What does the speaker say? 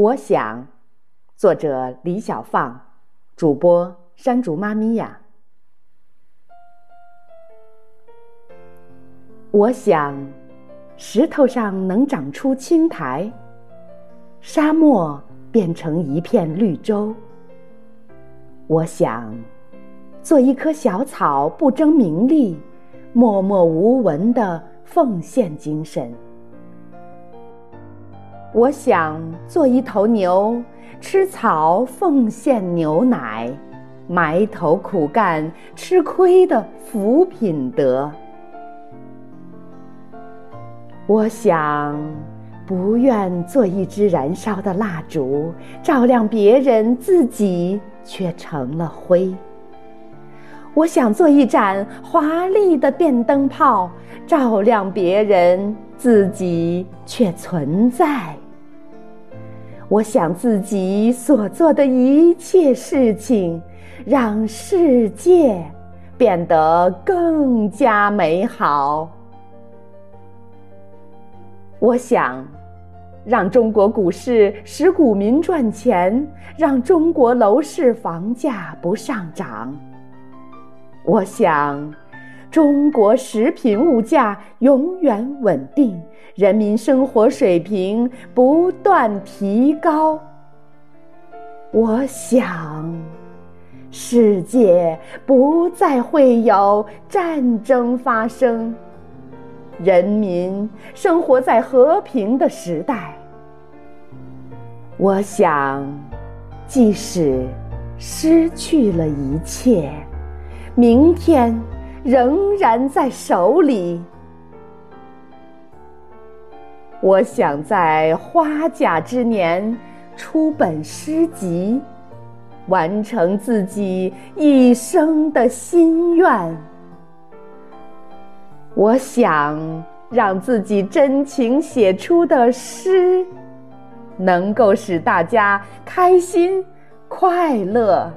我想，作者李小放，主播山竹妈咪呀。我想，石头上能长出青苔，沙漠变成一片绿洲。我想，做一棵小草，不争名利，默默无闻的奉献精神。我想做一头牛，吃草奉献牛奶，埋头苦干吃亏的福品德。我想不愿做一支燃烧的蜡烛，照亮别人，自己却成了灰。我想做一盏华丽的电灯泡，照亮别人，自己却存在。我想自己所做的一切事情，让世界变得更加美好。我想让中国股市使股民赚钱，让中国楼市房价不上涨。我想。中国食品物价永远稳定，人民生活水平不断提高。我想，世界不再会有战争发生，人民生活在和平的时代。我想，即使失去了一切，明天。仍然在手里。我想在花甲之年出本诗集，完成自己一生的心愿。我想让自己真情写出的诗，能够使大家开心快乐。